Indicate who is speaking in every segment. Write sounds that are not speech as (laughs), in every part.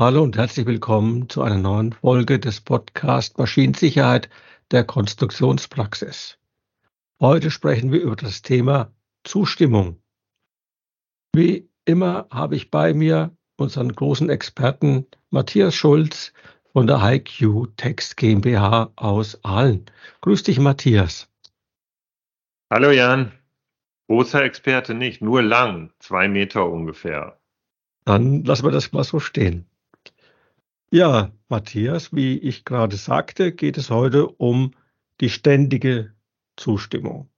Speaker 1: Hallo und herzlich willkommen zu einer neuen Folge des Podcast Maschinensicherheit der Konstruktionspraxis. Heute sprechen wir über das Thema Zustimmung. Wie immer habe ich bei mir unseren großen Experten Matthias Schulz von der HiQ Text GmbH aus Aalen. Grüß dich, Matthias.
Speaker 2: Hallo Jan. Großer Experte nicht, nur lang, zwei Meter ungefähr.
Speaker 1: Dann lassen wir das mal so stehen. Ja, Matthias, wie ich gerade sagte, geht es heute um die ständige Zustimmung.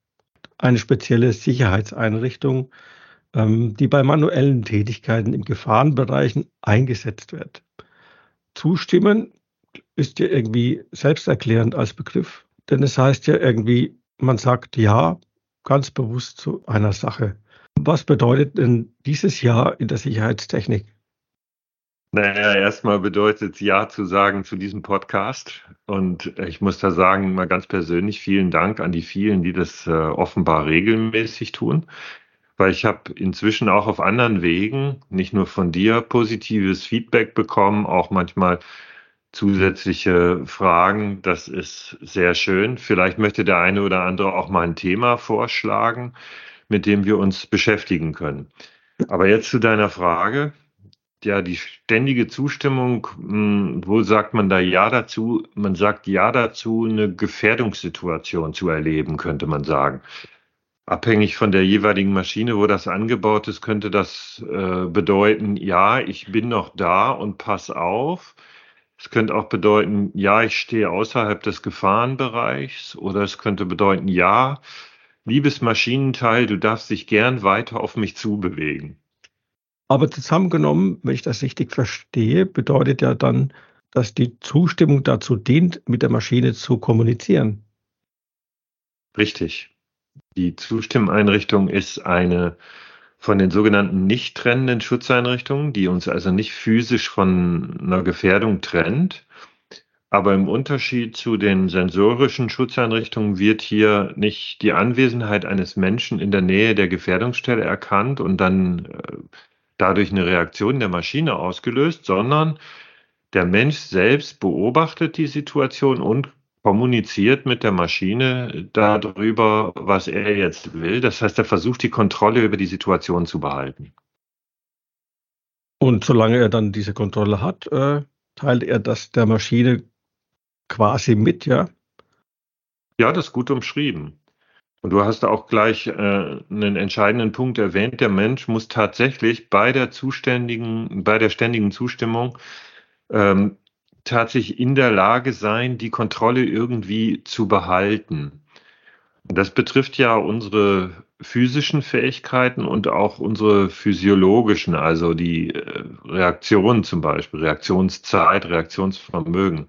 Speaker 1: Eine spezielle Sicherheitseinrichtung, ähm, die bei manuellen Tätigkeiten im Gefahrenbereichen eingesetzt wird. Zustimmen ist ja irgendwie selbsterklärend als Begriff, denn es heißt ja irgendwie, man sagt Ja ganz bewusst zu einer Sache. Was bedeutet denn dieses Jahr in der Sicherheitstechnik?
Speaker 2: Naja, erstmal bedeutet Ja zu sagen zu diesem Podcast. Und ich muss da sagen, mal ganz persönlich vielen Dank an die vielen, die das äh, offenbar regelmäßig tun. Weil ich habe inzwischen auch auf anderen Wegen, nicht nur von dir, positives Feedback bekommen, auch manchmal zusätzliche Fragen. Das ist sehr schön. Vielleicht möchte der eine oder andere auch mal ein Thema vorschlagen, mit dem wir uns beschäftigen können. Aber jetzt zu deiner Frage ja, die ständige Zustimmung, hm, wo sagt man da Ja dazu? Man sagt Ja dazu, eine Gefährdungssituation zu erleben, könnte man sagen. Abhängig von der jeweiligen Maschine, wo das angebaut ist, könnte das äh, bedeuten, ja, ich bin noch da und pass auf. Es könnte auch bedeuten, ja, ich stehe außerhalb des Gefahrenbereichs. Oder es könnte bedeuten, ja, liebes Maschinenteil, du darfst dich gern weiter auf mich zubewegen.
Speaker 1: Aber zusammengenommen, wenn ich das richtig verstehe, bedeutet ja dann, dass die Zustimmung dazu dient, mit der Maschine zu kommunizieren.
Speaker 2: Richtig. Die Zustimmeinrichtung ist eine von den sogenannten nicht trennenden Schutzeinrichtungen, die uns also nicht physisch von einer Gefährdung trennt. Aber im Unterschied zu den sensorischen Schutzeinrichtungen wird hier nicht die Anwesenheit eines Menschen in der Nähe der Gefährdungsstelle erkannt und dann äh, dadurch eine Reaktion der Maschine ausgelöst, sondern der Mensch selbst beobachtet die Situation und kommuniziert mit der Maschine darüber, was er jetzt will. Das heißt, er versucht die Kontrolle über die Situation zu behalten.
Speaker 1: Und solange er dann diese Kontrolle hat, äh, teilt er das der Maschine quasi mit, ja?
Speaker 2: Ja, das ist gut umschrieben. Und du hast auch gleich äh, einen entscheidenden Punkt erwähnt. Der Mensch muss tatsächlich bei der zuständigen, bei der ständigen Zustimmung ähm, tatsächlich in der Lage sein, die Kontrolle irgendwie zu behalten. Das betrifft ja unsere physischen Fähigkeiten und auch unsere physiologischen, also die äh, Reaktionen zum Beispiel, Reaktionszeit, Reaktionsvermögen.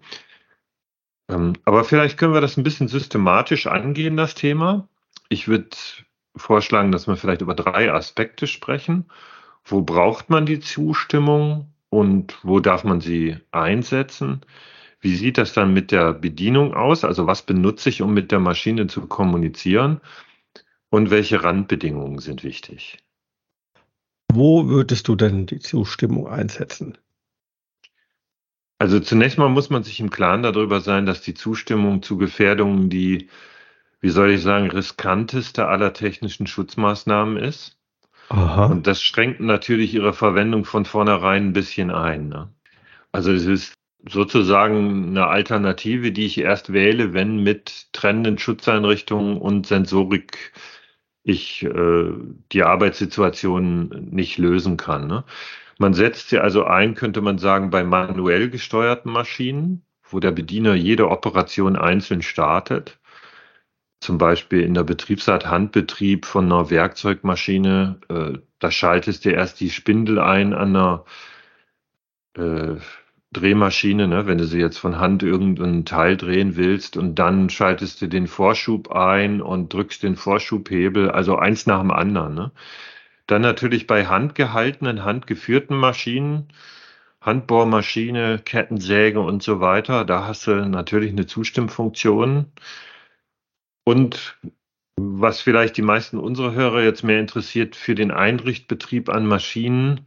Speaker 2: Ähm, aber vielleicht können wir das ein bisschen systematisch angehen, das Thema. Ich würde vorschlagen, dass wir vielleicht über drei Aspekte sprechen. Wo braucht man die Zustimmung und wo darf man sie einsetzen? Wie sieht das dann mit der Bedienung aus? Also was benutze ich, um mit der Maschine zu kommunizieren? Und welche Randbedingungen sind wichtig?
Speaker 1: Wo würdest du denn die Zustimmung einsetzen?
Speaker 2: Also zunächst mal muss man sich im Klaren darüber sein, dass die Zustimmung zu Gefährdungen, die wie soll ich sagen, riskanteste aller technischen Schutzmaßnahmen ist. Aha. Und das schränkt natürlich ihre Verwendung von vornherein ein bisschen ein. Ne? Also es ist sozusagen eine Alternative, die ich erst wähle, wenn mit trennenden Schutzeinrichtungen und Sensorik ich äh, die Arbeitssituation nicht lösen kann. Ne? Man setzt sie also ein, könnte man sagen, bei manuell gesteuerten Maschinen, wo der Bediener jede Operation einzeln startet zum Beispiel in der Betriebsart Handbetrieb von einer Werkzeugmaschine, äh, da schaltest du erst die Spindel ein an einer äh, Drehmaschine, ne, wenn du sie jetzt von Hand irgendeinen Teil drehen willst und dann schaltest du den Vorschub ein und drückst den Vorschubhebel, also eins nach dem anderen. Ne. Dann natürlich bei handgehaltenen, handgeführten Maschinen, Handbohrmaschine, Kettensäge und so weiter, da hast du natürlich eine Zustimmfunktion. Und was vielleicht die meisten unserer Hörer jetzt mehr interessiert, für den Einrichtbetrieb an Maschinen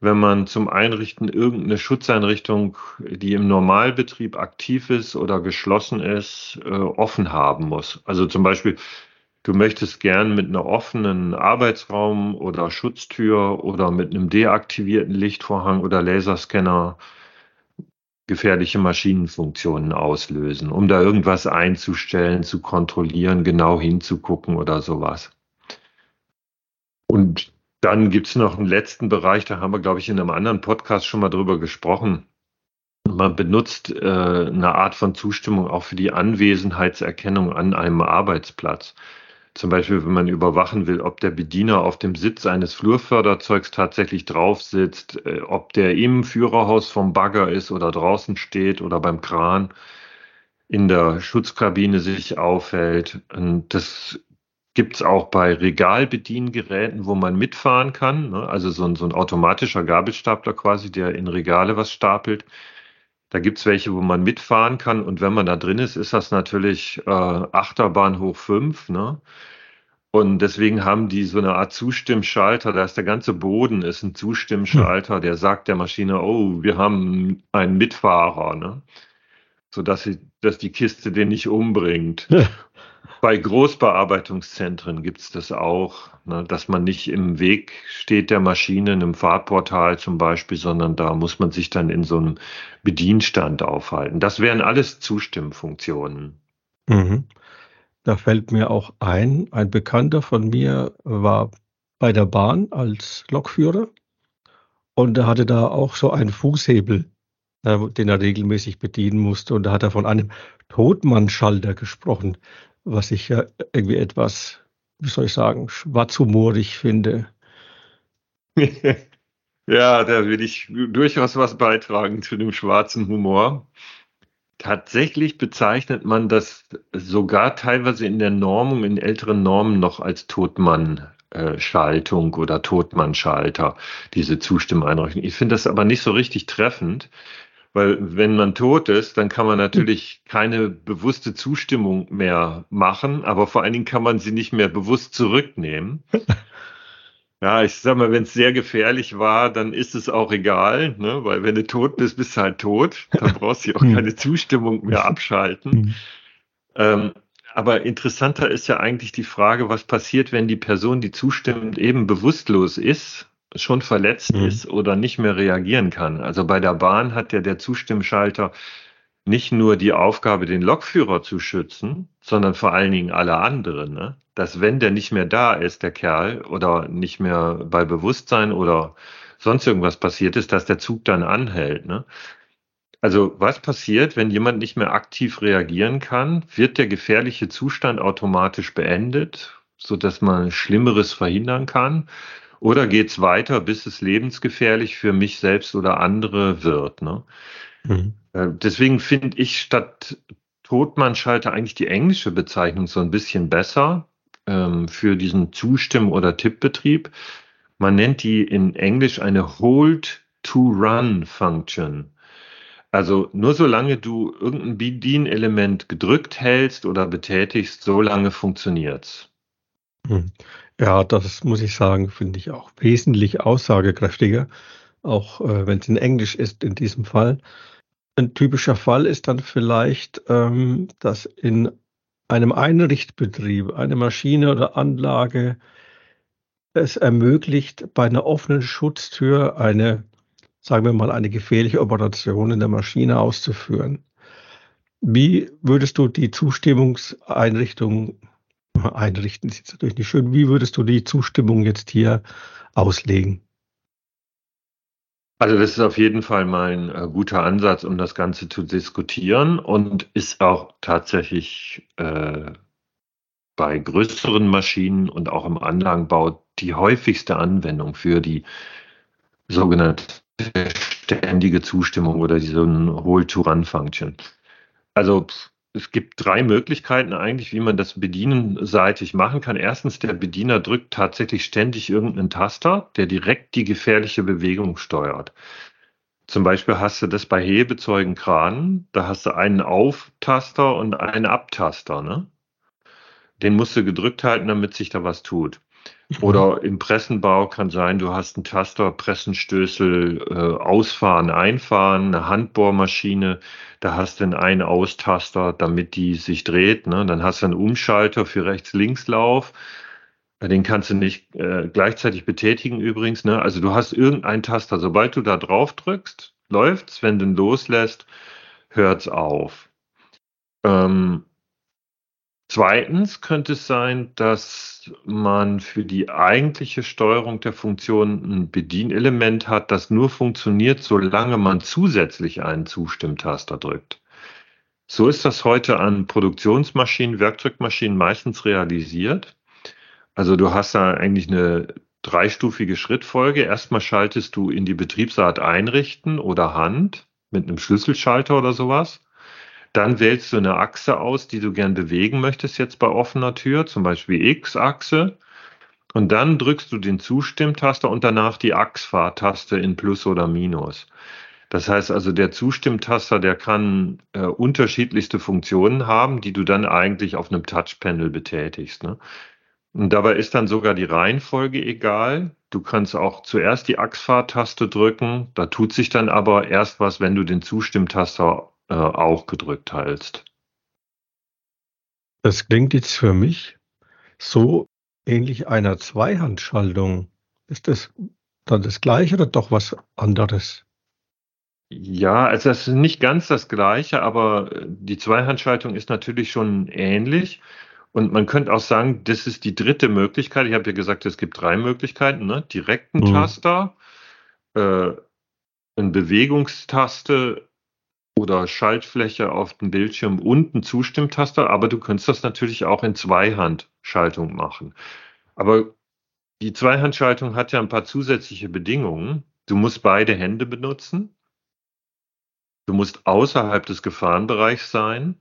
Speaker 2: wenn man zum Einrichten irgendeine Schutzeinrichtung, die im Normalbetrieb aktiv ist oder geschlossen ist, äh, offen haben muss. Also zum Beispiel, du möchtest gern mit einer offenen Arbeitsraum oder Schutztür oder mit einem deaktivierten Lichtvorhang oder Laserscanner gefährliche Maschinenfunktionen auslösen, um da irgendwas einzustellen, zu kontrollieren, genau hinzugucken oder sowas. Und dann gibt es noch einen letzten Bereich, da haben wir, glaube ich, in einem anderen Podcast schon mal drüber gesprochen. Man benutzt äh, eine Art von Zustimmung auch für die Anwesenheitserkennung an einem Arbeitsplatz. Zum Beispiel, wenn man überwachen will, ob der Bediener auf dem Sitz eines Flurförderzeugs tatsächlich drauf sitzt, äh, ob der im Führerhaus vom Bagger ist oder draußen steht oder beim Kran in der Schutzkabine sich aufhält. Und das gibt's auch bei Regalbediengeräten, wo man mitfahren kann. Ne? Also so ein, so ein automatischer Gabelstapler quasi, der in Regale was stapelt. Da gibt's welche, wo man mitfahren kann. Und wenn man da drin ist, ist das natürlich äh, Achterbahn hoch fünf. Ne? Und deswegen haben die so eine Art Zustimmschalter. Da ist der ganze Boden ist ein Zustimmschalter, der sagt der Maschine, oh, wir haben einen Mitfahrer, ne? sodass sie, dass die Kiste den nicht umbringt. (laughs) Bei Großbearbeitungszentren gibt es das auch, ne, dass man nicht im Weg steht der Maschine, in einem Fahrtportal zum Beispiel, sondern da muss man sich dann in so einem Bedienstand aufhalten. Das wären alles Zustimmfunktionen.
Speaker 1: Mhm. Da fällt mir auch ein, ein Bekannter von mir war bei der Bahn als Lokführer und er hatte da auch so einen Fußhebel, äh, den er regelmäßig bedienen musste. Und da hat er von einem Totmannschalter gesprochen was ich ja irgendwie etwas, wie soll ich sagen, schwarzhumorig finde. (laughs)
Speaker 2: ja, da will ich durchaus was beitragen zu dem schwarzen Humor. Tatsächlich bezeichnet man das sogar teilweise in der Normung, in älteren Normen noch als Totmann-Schaltung oder Totmann-Schalter, diese Zustimmeinrichtung. Ich finde das aber nicht so richtig treffend, weil wenn man tot ist, dann kann man natürlich keine bewusste Zustimmung mehr machen, aber vor allen Dingen kann man sie nicht mehr bewusst zurücknehmen. (laughs) Ja, ich sag mal, wenn es sehr gefährlich war, dann ist es auch egal, ne? weil wenn du tot bist, bist du halt tot. Dann (laughs) brauchst du auch hm. keine Zustimmung mehr (laughs) abschalten. Hm. ähm, aber interessanter ist ja eigentlich die Frage, was passiert, wenn die Person, die zustimmt, eben bewusstlos ist schon verletzt mhm. ist oder nicht mehr reagieren kann. Also bei der Bahn hat ja der Zustimmschalter nicht nur die Aufgabe, den Lokführer zu schützen, sondern vor allen Dingen alle anderen. Ne? Dass wenn der nicht mehr da ist, der Kerl, oder nicht mehr bei Bewusstsein oder sonst irgendwas passiert ist, dass der Zug dann anhält. Ne? Also was passiert, wenn jemand nicht mehr aktiv reagieren kann? Wird der gefährliche Zustand automatisch beendet, so dass man Schlimmeres verhindern kann? Oder geht es weiter, bis es lebensgefährlich für mich selbst oder andere wird? Ne? Mhm. Äh, deswegen finde ich statt Totmannschalter eigentlich die englische Bezeichnung so ein bisschen besser ähm, für diesen Zustimm- oder Tippbetrieb. Man nennt die in Englisch eine Hold-to-Run-Function. Also nur solange du irgendein Bedienelement gedrückt hältst oder betätigst, solange funktioniert's.
Speaker 1: Ja, das muss ich sagen, finde ich auch wesentlich aussagekräftiger, auch äh, wenn es in Englisch ist in diesem Fall. Ein typischer Fall ist dann vielleicht, ähm, dass in einem Einrichtbetrieb eine Maschine oder Anlage es ermöglicht, bei einer offenen Schutztür eine, sagen wir mal, eine gefährliche Operation in der Maschine auszuführen. Wie würdest du die Zustimmungseinrichtung einrichten ist jetzt natürlich nicht schön. Wie würdest du die Zustimmung jetzt hier auslegen?
Speaker 2: Also das ist auf jeden Fall mal ein äh, guter Ansatz, um das Ganze zu diskutieren und ist auch tatsächlich äh, bei größeren Maschinen und auch im Anlagenbau die häufigste Anwendung für die sogenannte ständige Zustimmung oder diese Hold-to-Run-Function. Also es gibt drei Möglichkeiten eigentlich, wie man das bedienenseitig machen kann. Erstens, der Bediener drückt tatsächlich ständig irgendeinen Taster, der direkt die gefährliche Bewegung steuert. Zum Beispiel hast du das bei Hebezeugenkranen, da hast du einen Auftaster und einen Abtaster. Ne? Den musst du gedrückt halten, damit sich da was tut. Oder im Pressenbau kann sein, du hast einen Taster, Pressenstößel, äh, Ausfahren, Einfahren, eine Handbohrmaschine, da hast du einen Ein-Aus-Taster, damit die sich dreht. Ne? Dann hast du einen Umschalter für Rechts-Links-Lauf. Den kannst du nicht äh, gleichzeitig betätigen übrigens. Ne? Also du hast irgendeinen Taster. Sobald du da drauf drückst, läuft's. Wenn du ihn loslässt, hört's auf. Ähm, Zweitens könnte es sein, dass man für die eigentliche Steuerung der Funktion ein Bedienelement hat, das nur funktioniert, solange man zusätzlich einen Zustimmtaster drückt. So ist das heute an Produktionsmaschinen, Werkzeugmaschinen meistens realisiert. Also du hast da eigentlich eine dreistufige Schrittfolge. Erstmal schaltest du in die Betriebsart einrichten oder Hand mit einem Schlüsselschalter oder sowas. Dann wählst du eine Achse aus, die du gern bewegen möchtest jetzt bei offener Tür, zum Beispiel X-Achse. Und dann drückst du den Zustimmtaster und danach die Achsfahrtaste in Plus oder Minus. Das heißt also, der Zustimmtaster, der kann äh, unterschiedlichste Funktionen haben, die du dann eigentlich auf einem Touchpanel betätigst. Ne? Und dabei ist dann sogar die Reihenfolge egal. Du kannst auch zuerst die Achsfahrtaste drücken. Da tut sich dann aber erst was, wenn du den Zustimmtaster äh, auch gedrückt hältst.
Speaker 1: Das klingt jetzt für mich so ähnlich einer Zweihandschaltung. Ist das dann das gleiche oder doch was anderes?
Speaker 2: Ja, also es ist nicht ganz das gleiche, aber die Zweihandschaltung ist natürlich schon ähnlich. Und man könnte auch sagen, das ist die dritte Möglichkeit. Ich habe ja gesagt, es gibt drei Möglichkeiten. Ne? Direkten mhm. Taster, äh, eine Bewegungstaste oder Schaltfläche auf dem Bildschirm und ein Zustimmtaster, aber du könntest das natürlich auch in Zweihandschaltung machen. Aber die Zweihandschaltung hat ja ein paar zusätzliche Bedingungen. Du musst beide Hände benutzen. Du musst außerhalb des Gefahrenbereichs sein.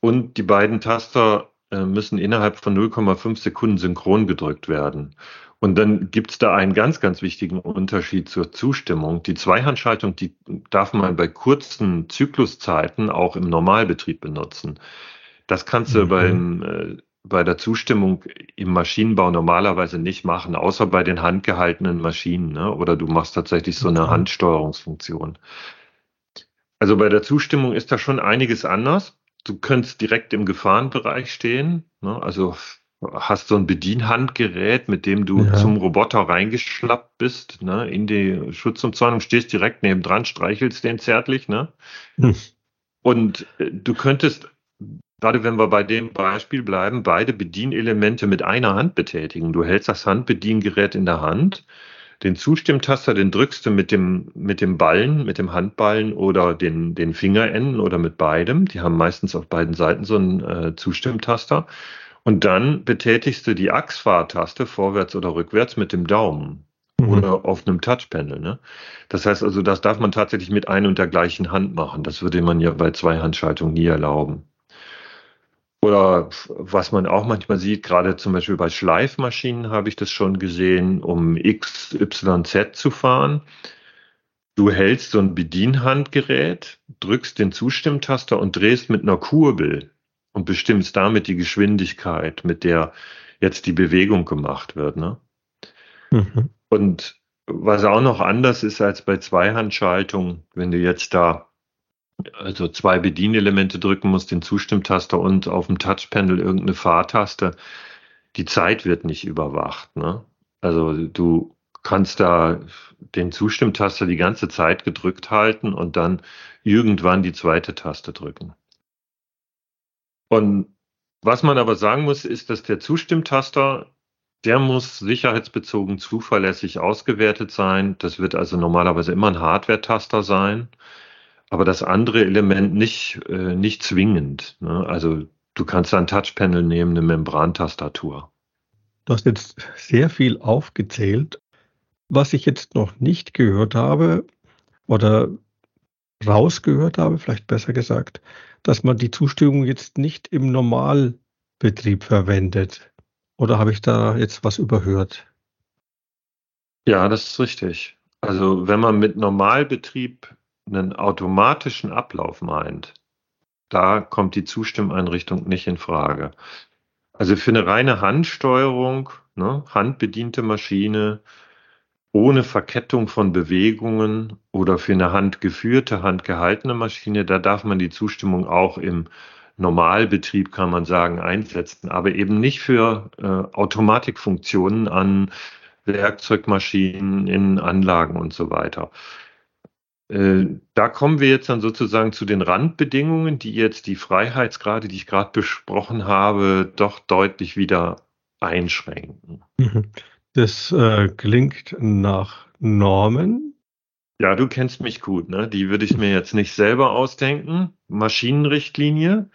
Speaker 2: Und die beiden Taster äh, müssen innerhalb von 0,5 Sekunden synchron gedrückt werden. Und dann gibt es da einen ganz, ganz wichtigen Unterschied zur Zustimmung. Die Zweihandschaltung, die darf man bei kurzen Zykluszeiten auch im Normalbetrieb benutzen. Das kannst du mhm. beim, äh, bei der Zustimmung im Maschinenbau normalerweise nicht machen, außer bei den handgehaltenen Maschinen. Ne? Oder du machst tatsächlich so eine Handsteuerungsfunktion. Also bei der Zustimmung ist da schon einiges anders. Du könntest direkt im Gefahrenbereich stehen. Ne? Also hast so ein Bedienhandgerät, mit dem du ja. zum Roboter reingeschlappt bist, ne, in die Schutzumzäunung, stehst direkt neben dran, streichelst den zärtlich, ne? Hm. Und äh, du könntest, gerade wenn wir bei dem Beispiel bleiben, beide Bedienelemente mit einer Hand betätigen. Du hältst das Handbediengerät in der Hand, den Zustimmtaster, den drückst du mit dem, mit dem Ballen, mit dem Handballen oder den, den Fingerenden oder mit beidem. Die haben meistens auf beiden Seiten so einen äh, Zustimmtaster. Und dann betätigst du die Achsfahrtaste vorwärts oder rückwärts mit dem Daumen mhm. oder auf einem Touchpanel. Ne? Das heißt also, das darf man tatsächlich mit ein und der gleichen Hand machen. Das würde man ja bei Zweihandschaltung nie erlauben. Oder was man auch manchmal sieht, gerade zum Beispiel bei Schleifmaschinen habe ich das schon gesehen, um X, Y, Z zu fahren. Du hältst so ein Bedienhandgerät, drückst den Zustimmtaster und drehst mit einer Kurbel und bestimmst damit die Geschwindigkeit, mit der jetzt die Bewegung gemacht wird. Ne? Mhm. Und was auch noch anders ist als bei Zweihandschaltung, wenn du jetzt da also zwei Bedienelemente drücken musst, den Zustimmtaster und auf dem Touchpanel irgendeine Fahrtaste, die Zeit wird nicht überwacht. Ne? Also du kannst da den Zustimmtaster die ganze Zeit gedrückt halten und dann irgendwann die zweite Taste drücken. Und was man aber sagen muss, ist, dass der Zustimmtaster, der muss sicherheitsbezogen zuverlässig ausgewertet sein. Das wird also normalerweise immer ein Hardware-Taster sein, aber das andere Element nicht, äh, nicht zwingend. Ne? Also du kannst ein Touchpanel nehmen, eine Membrantastatur.
Speaker 1: Du hast jetzt sehr viel aufgezählt. Was ich jetzt noch nicht gehört habe oder rausgehört habe, vielleicht besser gesagt, dass man die Zustimmung jetzt nicht im Normalbetrieb verwendet. Oder habe ich da jetzt was überhört?
Speaker 2: Ja, das ist richtig. Also wenn man mit Normalbetrieb einen automatischen Ablauf meint, da kommt die Stimmeinrichtung nicht in Frage. Also für eine reine Handsteuerung ne, handbediente Maschine, ohne Verkettung von Bewegungen oder für eine handgeführte, handgehaltene Maschine, da darf man die Zustimmung auch im Normalbetrieb, kann man sagen, einsetzen, aber eben nicht für äh, Automatikfunktionen an Werkzeugmaschinen, in Anlagen und so weiter. Äh, da kommen wir jetzt dann sozusagen zu den Randbedingungen, die jetzt die Freiheitsgrade, die ich gerade besprochen habe, doch deutlich wieder einschränken.
Speaker 1: Mhm. Das äh, klingt nach Normen.
Speaker 2: Ja, du kennst mich gut, ne? Die würde ich mir jetzt nicht selber ausdenken. Maschinenrichtlinie,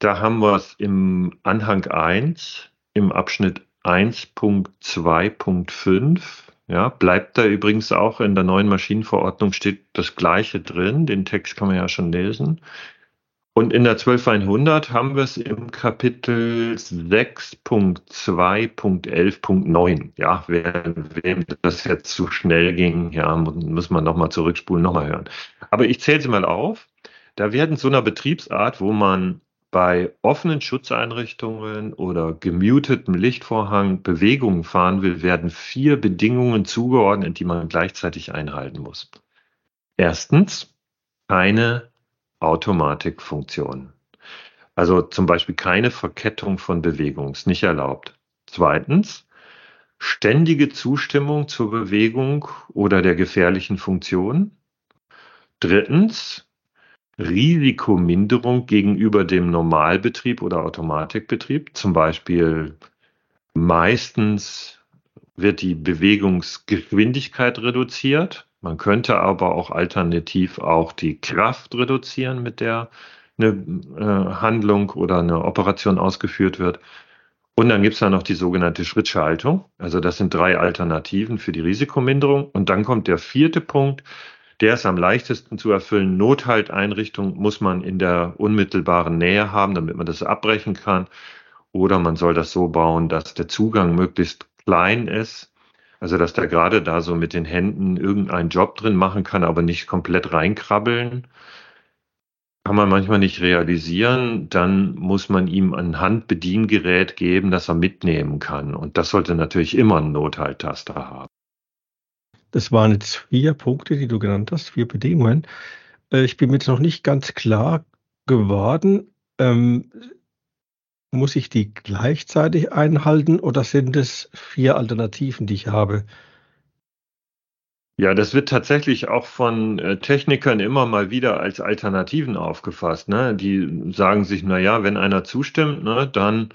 Speaker 2: da haben wir es im Anhang 1, im Abschnitt 1.2.5. Ja, bleibt da übrigens auch in der neuen Maschinenverordnung steht das Gleiche drin. Den Text kann man ja schon lesen. Und in der 12100 haben wir es im Kapitel 6.2.11.9. Ja, wem das jetzt zu schnell ging, ja, muss man nochmal zurückspulen, nochmal hören. Aber ich zähle sie mal auf. Da werden so einer Betriebsart, wo man bei offenen Schutzeinrichtungen oder gemutetem Lichtvorhang Bewegungen fahren will, werden vier Bedingungen zugeordnet, die man gleichzeitig einhalten muss. Erstens, keine Automatikfunktion. Also zum Beispiel keine Verkettung von Bewegung ist nicht erlaubt. Zweitens, ständige Zustimmung zur Bewegung oder der gefährlichen Funktion. Drittens, Risikominderung gegenüber dem Normalbetrieb oder Automatikbetrieb. Zum Beispiel meistens wird die Bewegungsgeschwindigkeit reduziert. Man könnte aber auch alternativ auch die Kraft reduzieren, mit der eine äh, Handlung oder eine Operation ausgeführt wird. Und dann gibt es da noch die sogenannte Schrittschaltung. Also das sind drei Alternativen für die Risikominderung. Und dann kommt der vierte Punkt, der ist am leichtesten zu erfüllen. Nothalteinrichtung muss man in der unmittelbaren Nähe haben, damit man das abbrechen kann. Oder man soll das so bauen, dass der Zugang möglichst klein ist. Also, dass der gerade da so mit den Händen irgendeinen Job drin machen kann, aber nicht komplett reinkrabbeln. Kann man manchmal nicht realisieren. Dann muss man ihm ein Handbediengerät geben, das er mitnehmen kann. Und das sollte natürlich immer einen Nothalttaster haben.
Speaker 1: Das waren jetzt vier Punkte, die du genannt hast, vier Bedingungen. Äh, ich bin mir jetzt noch nicht ganz klar geworden. Ähm, muss ich die gleichzeitig einhalten oder sind es vier Alternativen, die ich habe?
Speaker 2: Ja, das wird tatsächlich auch von äh, Technikern immer mal wieder als Alternativen aufgefasst. Ne? Die sagen sich, na ja, wenn einer zustimmt, ne, dann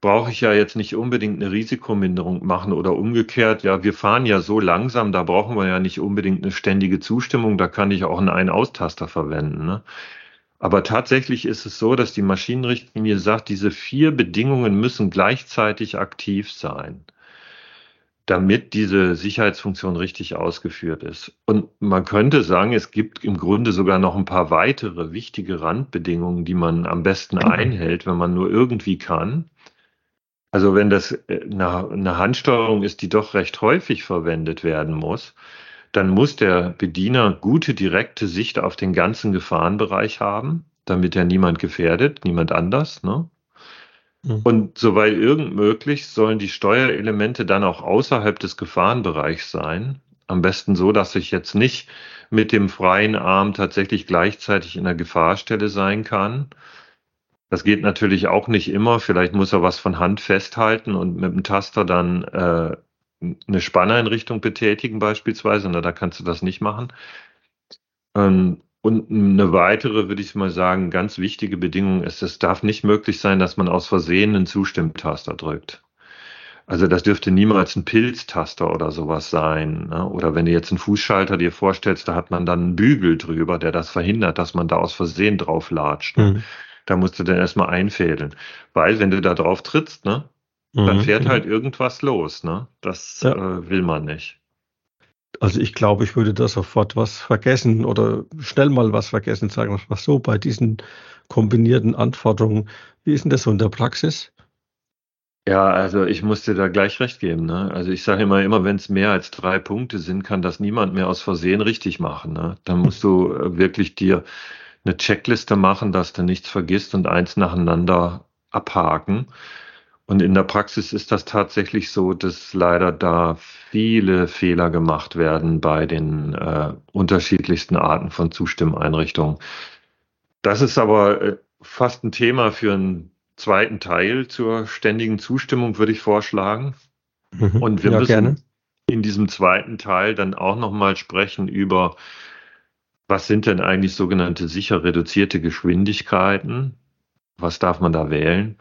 Speaker 2: brauche ich ja jetzt nicht unbedingt eine Risikominderung machen oder umgekehrt. Ja, wir fahren ja so langsam, da brauchen wir ja nicht unbedingt eine ständige Zustimmung. Da kann ich auch einen Ein-Austaster verwenden. Ne? Aber tatsächlich ist es so, dass die Maschinenrichtlinie sagt, diese vier Bedingungen müssen gleichzeitig aktiv sein, damit diese Sicherheitsfunktion richtig ausgeführt ist. Und man könnte sagen, es gibt im Grunde sogar noch ein paar weitere wichtige Randbedingungen, die man am besten einhält, wenn man nur irgendwie kann. Also wenn das äh, eine Handsteuerung ist, die doch recht häufig verwendet werden muss, dann muss der Bediener gute direkte Sicht auf den ganzen Gefahrenbereich haben, damit er niemand gefährdet, niemand anders. Ne? Mhm. Und soweit irgend möglich sollen die Steuerelemente dann auch außerhalb des Gefahrenbereichs sein. Am besten so, dass ich jetzt nicht mit dem freien Arm tatsächlich gleichzeitig in der Gefahrstelle sein kann, das geht natürlich auch nicht immer. Vielleicht muss er was von Hand festhalten und mit dem Taster dann äh, eine Spanneinrichtung betätigen beispielsweise. Na, da kannst du das nicht machen. Ähm, und eine weitere, würde ich mal sagen, ganz wichtige Bedingung ist, es darf nicht möglich sein, dass man aus Versehen einen Zustimmtaster drückt. Also das dürfte niemals ein Pilztaster oder sowas sein. Ne? Oder wenn du jetzt einen Fußschalter dir vorstellst, da hat man dann einen Bügel drüber, der das verhindert, dass man da aus Versehen drauf latscht. Ne? Mhm. Da musst du dann erstmal einfädeln. Weil, wenn du da drauf trittst, ne, mhm. dann fährt halt irgendwas los, ne? Das ja. äh, will man nicht.
Speaker 1: Also ich glaube, ich würde da sofort was vergessen oder schnell mal was vergessen, sagen wir mal so, bei diesen kombinierten Anforderungen. Wie ist denn das so in der Praxis?
Speaker 2: Ja, also ich muss dir da gleich recht geben. Ne? Also ich sage immer, immer wenn es mehr als drei Punkte sind, kann das niemand mehr aus Versehen richtig machen. Ne? Dann musst du äh, wirklich dir eine Checkliste machen, dass du nichts vergisst und eins nacheinander abhaken. Und in der Praxis ist das tatsächlich so, dass leider da viele Fehler gemacht werden bei den äh, unterschiedlichsten Arten von Zustimmeinrichtungen. Das ist aber äh, fast ein Thema für einen zweiten Teil zur ständigen Zustimmung, würde ich vorschlagen. Mhm. Und wir ja, müssen gerne. in diesem zweiten Teil dann auch nochmal sprechen über, was sind denn eigentlich sogenannte sicher reduzierte Geschwindigkeiten? Was darf man da wählen?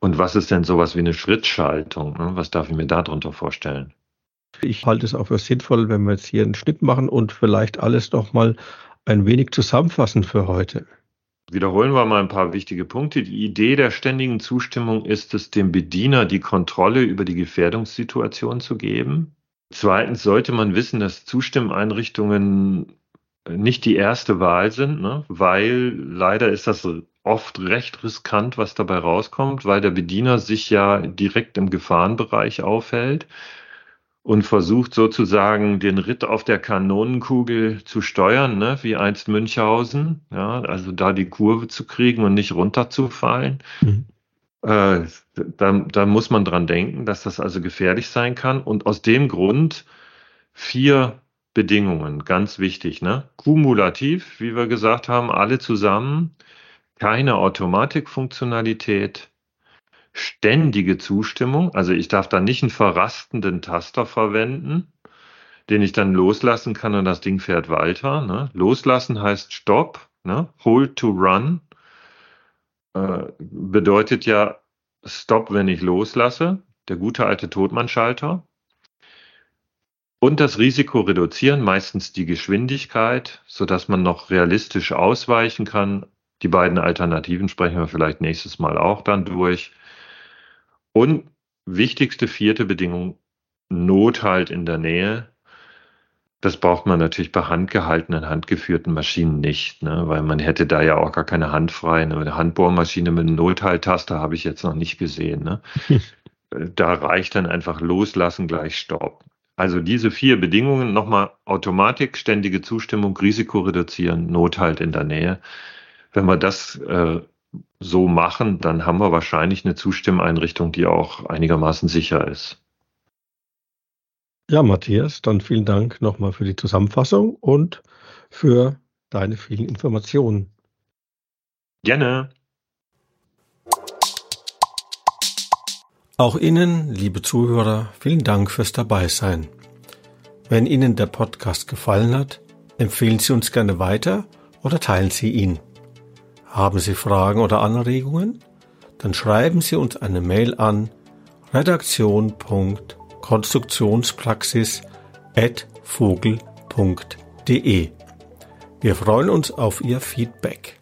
Speaker 2: Und was ist denn sowas wie eine Schrittschaltung? Ne? Was darf ich mir darunter vorstellen?
Speaker 1: Ich halte es auch für sinnvoll, wenn wir jetzt hier einen Schnitt machen und vielleicht alles noch mal ein wenig zusammenfassen für heute.
Speaker 2: Wiederholen wir mal ein paar wichtige Punkte. Die Idee der ständigen Zustimmung ist es, dem Bediener die Kontrolle über die Gefährdungssituation zu geben. Zweitens sollte man wissen, dass Zustimmeinrichtungen nicht die erste Wahl sind, ne? weil leider ist das oft recht riskant, was dabei rauskommt, weil der Bediener sich ja direkt im Gefahrenbereich aufhält und versucht sozusagen den Ritt auf der Kanonenkugel zu steuern, ne, wie einst Münchhausen, ja, also da die Kurve zu kriegen und nicht runterzufallen. Mhm. Äh, da, da muss man dran denken, dass das also gefährlich sein kann. Und aus dem Grund vier Bedingungen, ganz wichtig, ne? Kumulativ, wie wir gesagt haben, alle zusammen, keine Automatikfunktionalität, ständige Zustimmung. Also ich darf da nicht einen verrastenden Taster verwenden, den ich dann loslassen kann und das Ding fährt weiter. Ne? Loslassen heißt Stopp, ne? Hold to Run äh, bedeutet ja Stop, wenn ich loslasse. Der gute alte Totmannschalter. Und das Risiko reduzieren, meistens die Geschwindigkeit, so dass man noch realistisch ausweichen kann. Die beiden Alternativen sprechen wir vielleicht nächstes Mal auch dann durch. Und wichtigste vierte Bedingung, Nothalt in der Nähe. Das braucht man natürlich bei handgehaltenen, handgeführten Maschinen nicht, ne? weil man hätte da ja auch gar keine Hand frei. Eine Handbohrmaschine mit einem Nothalttaster habe ich jetzt noch nicht gesehen. Ne? (laughs) da reicht dann einfach loslassen, gleich Stopp. Also diese vier Bedingungen, nochmal Automatik, ständige Zustimmung, Risiko reduzieren, Nothalt in der Nähe. Wenn wir das äh, so machen, dann haben wir wahrscheinlich eine Zustimmeinrichtung, die auch einigermaßen sicher ist.
Speaker 1: Ja, Matthias, dann vielen Dank nochmal für die Zusammenfassung und für deine vielen Informationen.
Speaker 2: Gerne.
Speaker 1: Auch Ihnen, liebe Zuhörer, vielen Dank fürs Dabeisein. Wenn Ihnen der Podcast gefallen hat, empfehlen Sie uns gerne weiter oder teilen Sie ihn. Haben Sie Fragen oder Anregungen? Dann schreiben Sie uns eine Mail an redaktion.konstruktionspraxis@vogel.de. Wir freuen uns auf Ihr Feedback.